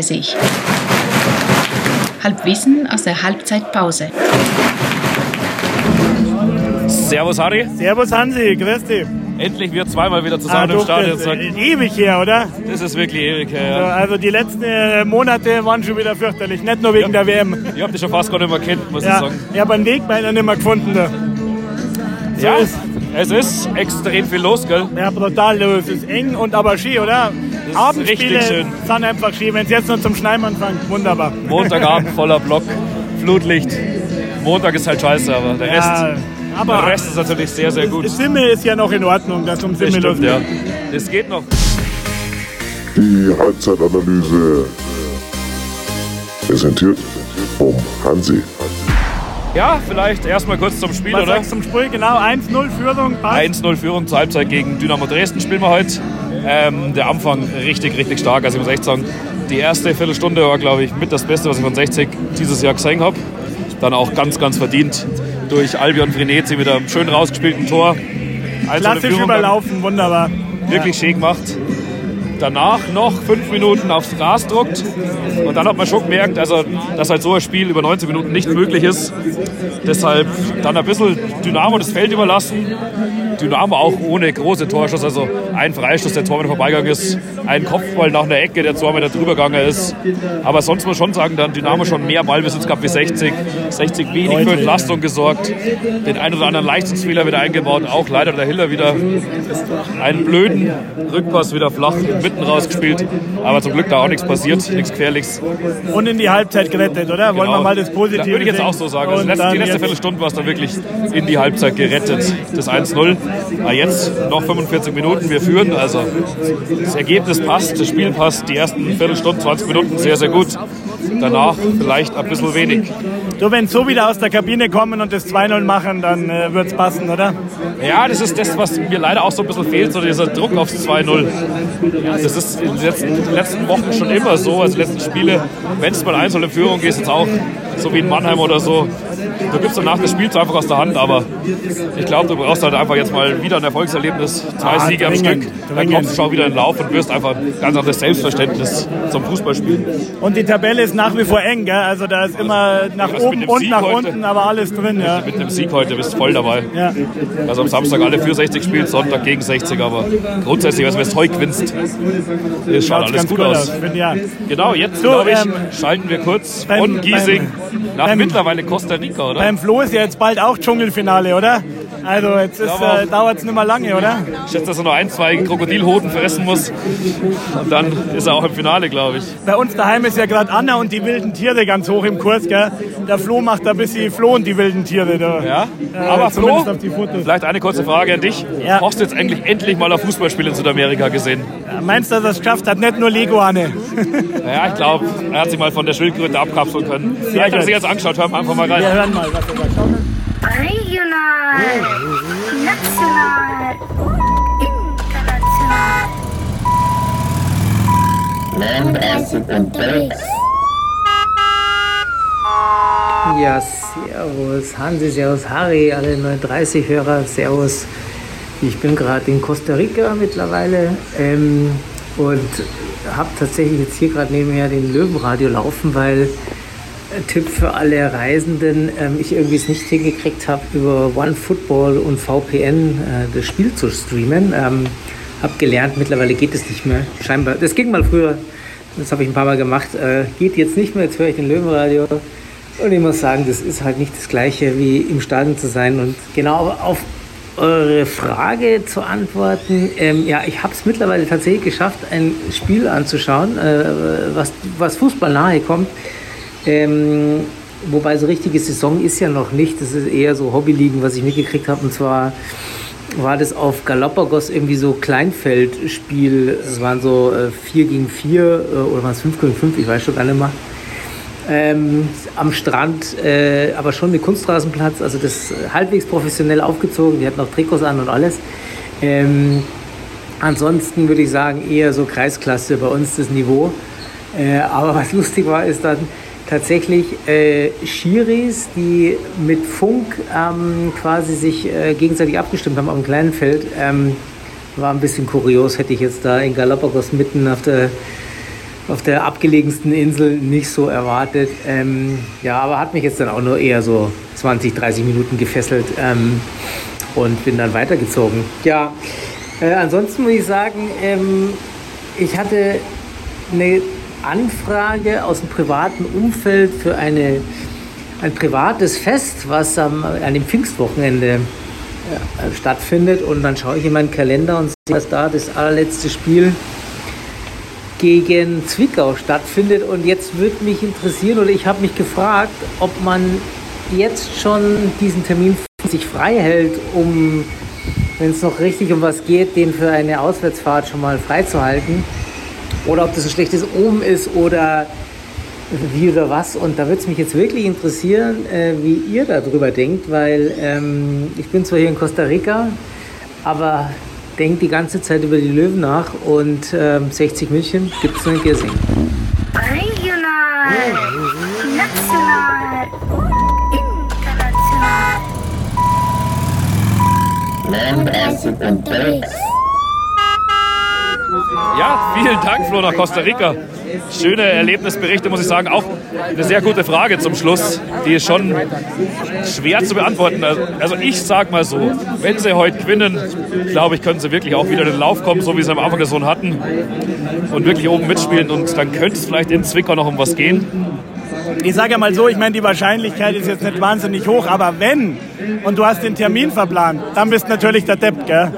coming. 9.30 Halbwissen aus der Halbzeitpause. Servus Harry. Servus Hansi, grüß dich. Endlich wir zweimal wieder zusammen Ah, im Stadion. das, äh, ewig her, oder? das ist wirklich ewig her. Ja, Ja. Also die letzten äh, Monate waren schon wieder fürchterlich, nicht nur wegen der WM. Ich hab dich schon fast gar nicht mehr kennt, muss ich Ja, sagen. ich habe einen Weg bei ihnen nicht mehr gefunden. Da. So Ja, ist es ist extrem viel los, gell? ja, brutal los. Es ist eng und aber schön, oder? Abendspiele richtig schön. sind einfach schön. Wenn es jetzt noch zum Schneien anfängt, wunderbar. Montagabend voller Block, Flutlicht. Montag ist halt scheiße, aber der Rest, Ja, aber der Rest ist natürlich sehr, sehr gut. das Simmel ist ja noch in Ordnung, dass um Simmel los stimmt, ja. Es geht noch. Die Halbzeitanalyse präsentiert vom Hansi. Ja, vielleicht erstmal kurz zum Spiel, Was oder? zum Spiel? Genau, 1-0 Führung. passt. 1-0 Führung zur Halbzeit gegen Dynamo Dresden spielen wir heute. Ähm, der Anfang richtig, richtig stark. Also ich muss echt sagen, die erste Viertelstunde war, glaube ich, mit das Beste, was ich von 60 dieses Jahr gesehen habe. Dann auch ganz, ganz verdient durch Albion Frenetzi mit einem schön rausgespielten Tor. 1-0 Klassisch überlaufen, wunderbar. Wirklich schön gemacht. Danach noch fünf Minuten aufs Gras druckt. Und dann hat man schon gemerkt, also, dass halt so ein Spiel über 90 Minuten nicht möglich ist. Deshalb dann ein bisschen Dynamo das Feld überlassen. Dynamo auch ohne große Torschuss. Also ein Freistoß, der zweimal vorbeigegangen ist. Ein Kopfball nach einer Ecke, der zweimal drüber gegangen ist. Aber sonst muss man schon sagen, dann Dynamo schon mehr Ballbesitz gehabt wie 60. 60 wenig für Entlastung gesorgt. Den einen oder anderen Leistungsfehler wieder eingebaut. Auch leider der Hiller wieder einen blöden Rückpass wieder flach mitten rausgespielt. Aber zum Glück da auch nichts passiert, nichts Gefährliches. Und in die Halbzeit gerettet, oder? Wollen wir mal das Positive Da würde ich jetzt auch so sagen. Also letzte, die letzte Viertelstunde war es dann wirklich in die Halbzeit gerettet. Das 1-0. Aber jetzt noch 45 Minuten, wir führen. Also das Ergebnis passt, das Spiel passt. Die ersten Viertelstunden, 20 Minuten sehr, sehr gut. Danach vielleicht ein bisschen wenig. Du, wenn so wieder aus der Kabine kommen und das 2-0 machen, dann äh, wird es passen, oder? Ja, das ist das, was mir leider auch so ein bisschen fehlt, so dieser Druck aufs 2-0. Das ist in den letzten, in den letzten Wochen schon immer so, also die letzten Spiele, wenn es mal 1-0 in Führung geht, jetzt auch so wie in Mannheim oder so, du gibst danach das Spiel einfach aus der Hand, aber ich glaube, du brauchst halt einfach jetzt mal wieder ein Erfolgserlebnis, zwei Ah, Siege am Stück, dann kommst du schon wieder in den Lauf und wirst einfach ein ganz anderes Selbstverständnis zum Fußballspielen. Und die Tabelle ist nach wie vor eng, gell? Also da ist immer nach Also oben und Sieg nach heute- unten, aber alles drin, ja. Mit dem Sieg heute bist du voll dabei. ja. Also am Samstag alle für 60 spielen, Sonntag gegen 60, aber grundsätzlich, also wenn du heute gewinnst, ist schon Schaut's alles gut gut aus. aus, finde ja. Genau, jetzt So, glaube ich, ähm, schalten wir kurz beim- von Giesing nach beim- mittlerweile Costa Rica, oder? Beim Flo ist ja jetzt bald auch Dschungelfinale, oder? Also jetzt äh, dauert es nicht mehr lange, oder? Ich schätze, dass er noch ein, zwei Krokodilhoden fressen muss. Und dann ist er auch im Finale, glaube ich. Bei uns daheim ist ja gerade Anna und die wilden Tiere ganz hoch im Kurs, gell? Der Flo macht da ein bisschen Flo und die wilden Tiere da. Ja? Äh, Aber Flo, zumindest auf die Fotos. vielleicht eine kurze Frage an dich. Ja. Hast du jetzt eigentlich endlich mal ein Fußballspiel in Südamerika gesehen? Meinst du, dass er es geschafft hat? Nicht nur Lego, Anne. Ja, ich glaube, er hat sich mal von der Schildkröte abkapseln können. Vielleicht hat er sich jetzt angeschaut, hören wir einfach mal Wir rein. hören mal, was er sagt. Schau mal. Regional, national, international. Ja, servus. Hansi, servus, Harry, alle 39-Hörer, servus. Ich bin gerade in Costa Rica mittlerweile ähm, und habe tatsächlich jetzt hier gerade nebenher den Löwenradio laufen, weil Tipp für alle Reisenden, ähm, ich irgendwie es nicht hingekriegt habe, über OneFootball und VPN äh, das Spiel zu streamen. Ähm, habe gelernt, mittlerweile geht es nicht mehr. Scheinbar, das ging mal früher, das habe ich ein paar Mal gemacht. Äh, geht jetzt nicht mehr, jetzt höre ich den Löwenradio. Und ich muss sagen, das ist halt nicht das Gleiche wie im Stadion zu sein. Und genau auf eure Frage zu antworten, ähm, ja, ich habe es mittlerweile tatsächlich geschafft, ein Spiel anzuschauen, äh, was, was Fußball nahe kommt. Ähm, wobei so richtige Saison ist ja noch nicht. Das ist eher so Hobbyligen, was ich mitgekriegt habe. Und zwar war das auf Galapagos irgendwie so Kleinfeldspiel. Es waren so äh, 4 gegen 4 äh, oder waren es 5 gegen 5, ich weiß schon gar nicht mehr. Ähm, am Strand, äh, aber schon mit Kunstrasenplatz, also das äh, halbwegs professionell aufgezogen. Die hatten auch Trikots an und alles. Ähm, ansonsten würde ich sagen, eher so Kreisklasse bei uns das Niveau. Äh, aber was lustig war, ist dann tatsächlich äh, Schiris, die mit Funk ähm, quasi sich äh, gegenseitig abgestimmt haben auf einem kleinen Feld. Ähm, war ein bisschen kurios, hätte ich jetzt da in Galapagos mitten auf der auf der abgelegensten Insel nicht so erwartet. Ähm, ja, aber hat mich jetzt dann auch nur eher so 20, 30 Minuten gefesselt ähm, und bin dann weitergezogen. Ja, äh, ansonsten muss ich sagen, ähm, ich hatte eine Anfrage aus dem privaten Umfeld für eine, ein privates Fest, was am, an dem Pfingstwochenende äh, stattfindet. Und dann schaue ich in meinen Kalender und sehe, dass da das allerletzte Spiel gegen Zwickau stattfindet. Und jetzt würde mich interessieren oder ich habe mich gefragt, ob man jetzt schon diesen Termin sich frei hält, um, wenn es noch richtig um was geht, den für eine Auswärtsfahrt schon mal freizuhalten. Oder ob das ein schlechtes Omen ist oder wie oder was. Und da würde es mich jetzt wirklich interessieren, äh, wie ihr darüber denkt, weil ähm, ich bin zwar hier in Costa Rica, aber denke die ganze Zeit über die Löwen nach und ähm, 60 München gibt es nur in Giersing. Regional, national und international. Ja, vielen Dank, Flo, nach Costa Rica. Schöne Erlebnisberichte, muss ich sagen. Auch eine sehr gute Frage zum Schluss. Die ist schon schwer zu beantworten. Also, ich sag mal so, wenn sie heute gewinnen, glaube ich, können sie wirklich auch wieder in den Lauf kommen, so wie sie am Anfang der Saison hatten. Und wirklich oben mitspielen. Und dann könnte es vielleicht in Zwickau noch um was gehen. Ich sage mal so, ich meine, die Wahrscheinlichkeit ist jetzt nicht wahnsinnig hoch, aber wenn und du hast den Termin verplant, dann bist natürlich der Depp, gell?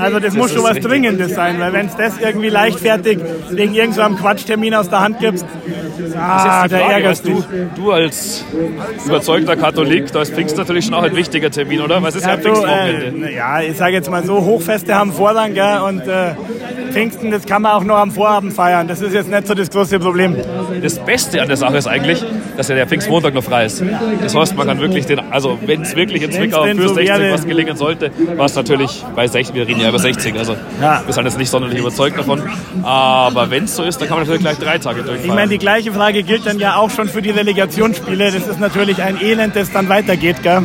Also das, muss ist schon was richtig. Dringendes sein, weil wenn es das irgendwie leichtfertig wegen irgendeinem Quatschtermin aus der Hand gibst, ah, Das da ärgerst weißt du, du als überzeugter Katholik, da ist Pfingst natürlich schon auch ein wichtiger Termin, oder? Was ist ja, Ja, Pfingstwochenende? äh, ja, ich sage jetzt mal so, Hochfeste haben Vorrang, gell? Und äh, Pfingsten, das kann man auch noch am Vorabend feiern. Das ist jetzt nicht so das große Problem. Das Beste an der Sache ist eigentlich, dass ja der Pfingstmontag noch frei ist. Das heißt, man kann wirklich den, also wenn es wirklich in Zwickau für so 60 wäre- was gelingen sollte, war es natürlich bei 60, wir reden ja über 60, also Ja. wir sind jetzt nicht sonderlich überzeugt davon. Aber wenn es so ist, dann kann man natürlich gleich drei Tage durchfahren. Ich meine, die gleiche Frage gilt dann ja auch schon für die Relegationsspiele. Das ist natürlich ein Elend, das dann weitergeht, gell?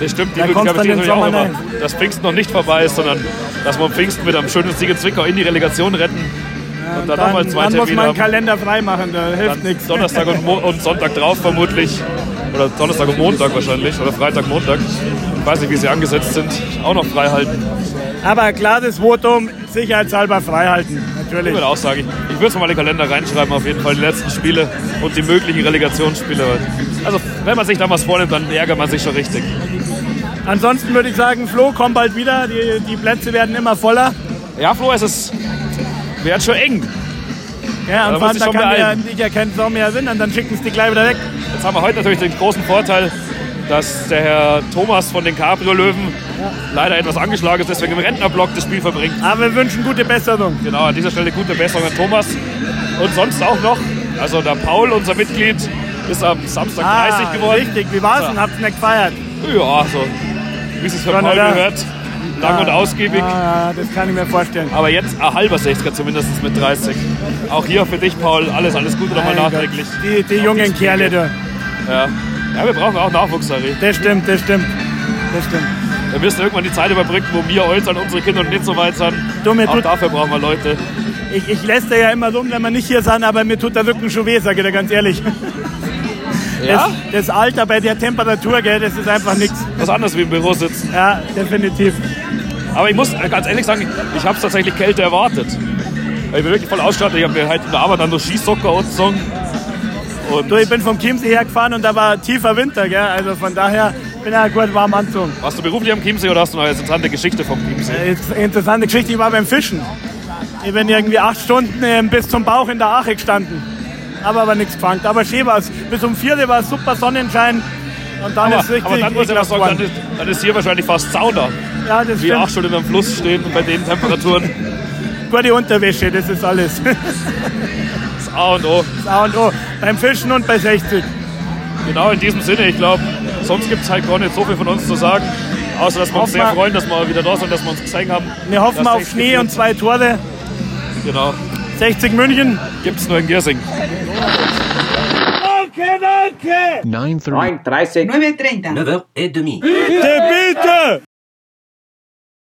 Das stimmt, die da Möglichkeit besteht natürlich auch immer, dass Pfingsten noch nicht vorbei ist, sondern dass wir am Pfingsten mit einem schönen Sieg in Zwickau in die Relegation retten. und dann, nochmal Dann, zwei dann muss Termine man einen. Kalender freimachen, da hilft nichts. Donnerstag und, und Sonntag drauf vermutlich. Oder Donnerstag und Montag wahrscheinlich. Oder Freitag, Montag. Ich weiß nicht, wie sie angesetzt sind. Auch noch frei halten. Aber klar, das Votum sicherheitshalber freihalten, Ich natürlich. würde auch sagen, ich, ich würde es mal in den Kalender reinschreiben, auf jeden Fall die letzten Spiele und die möglichen Relegationsspiele. Also, wenn man sich da was vornimmt, dann ärgert man sich schon richtig. Ansonsten würde ich sagen, Flo, komm bald wieder. Die, die Plätze werden immer voller. Ja, Flo, es ist. Wird schon eng. Ja, Da und Vater ich schon kann ja nicht erkennen, Sau mehr Sinn, und dann schicken sie die gleich wieder weg. Jetzt haben wir heute natürlich den großen Vorteil, dass der Herr Thomas von den Cabrio-Löwen leider etwas angeschlagen ist, deswegen im Rentnerblock das Spiel verbringt. Aber wir wünschen gute Besserung. Genau, an dieser Stelle gute Besserung an Thomas. Und sonst auch noch, also der Paul, unser Mitglied, ist am Samstag 30 geworden. Ah, richtig. Wie war's denn? Habt ihr nicht gefeiert? Ja, so wie es für Schon, Paul gehört. Lang und ausgiebig. Ah, das kann ich mir vorstellen. Aber jetzt ein halber 60er zumindest mit 30. Auch hier für dich, Paul, alles, alles Gute nochmal Mein Gott. nachträglich. Die, die jungen Kerle, du. Ja. ja, wir brauchen auch Nachwuchs, Harry. Das stimmt, das stimmt. Das stimmt. Wir müssen irgendwann die Zeit überbrücken, wo wir Eltern unsere Kinder noch nicht so weit sind. Du, auch dafür brauchen wir Leute. Ich, ich lässt ja immer rum, wenn wir nicht hier sind, aber mir tut der Rücken schon weh, sage ich dir ganz ehrlich. Ja? Das, das Alter bei der Temperatur, gell, das ist einfach nichts. Was anderes wie im Büro sitzen. Ja, definitiv. Aber ich muss ganz ehrlich sagen, ich habe es tatsächlich kälter erwartet. Ich bin wirklich voll ausgestattet. Ich habe mir halt in der Arbeit dann nur Skisocker angezogen. Und Du, ich bin vom Chiemsee hergefahren und da war tiefer Winter, gell? Also von daher bin ich ja gut warm angezogen. warst du beruflich am Chiemsee oder hast du eine interessante Geschichte vom Chiemsee? Äh, Interessante Geschichte, ich war beim Fischen. Ich bin irgendwie acht Stunden ähm, bis zum Bauch in der Ache gestanden. Habe aber nichts gefangen. Aber schön war's. Bis um vier war es super Sonnenschein. Und dann Aber, ist richtig aber dann muss ich was sagen, dann ist, dann ist hier wahrscheinlich fast Sauna. Ja, das Wie acht stimmt. Stunden am Fluss stehen und bei den Temperaturen. Gute Unterwäsche, das ist alles. Das A und O. Das A und O. Beim Fischen und bei 60. Genau in diesem Sinne. Ich glaube, sonst gibt es halt gar nicht so viel von uns zu sagen. Außer, dass wir uns sehr wir- freuen, dass wir wieder da sind, dass wir uns gesehen haben. Wir hoffen auf 60 Schnee und zwei Tore. Genau. 60 München. Gibt es nur in Giersing. Danke, danke. 9.30. 9.30. 9.30. 9h30. Bitte, bitte.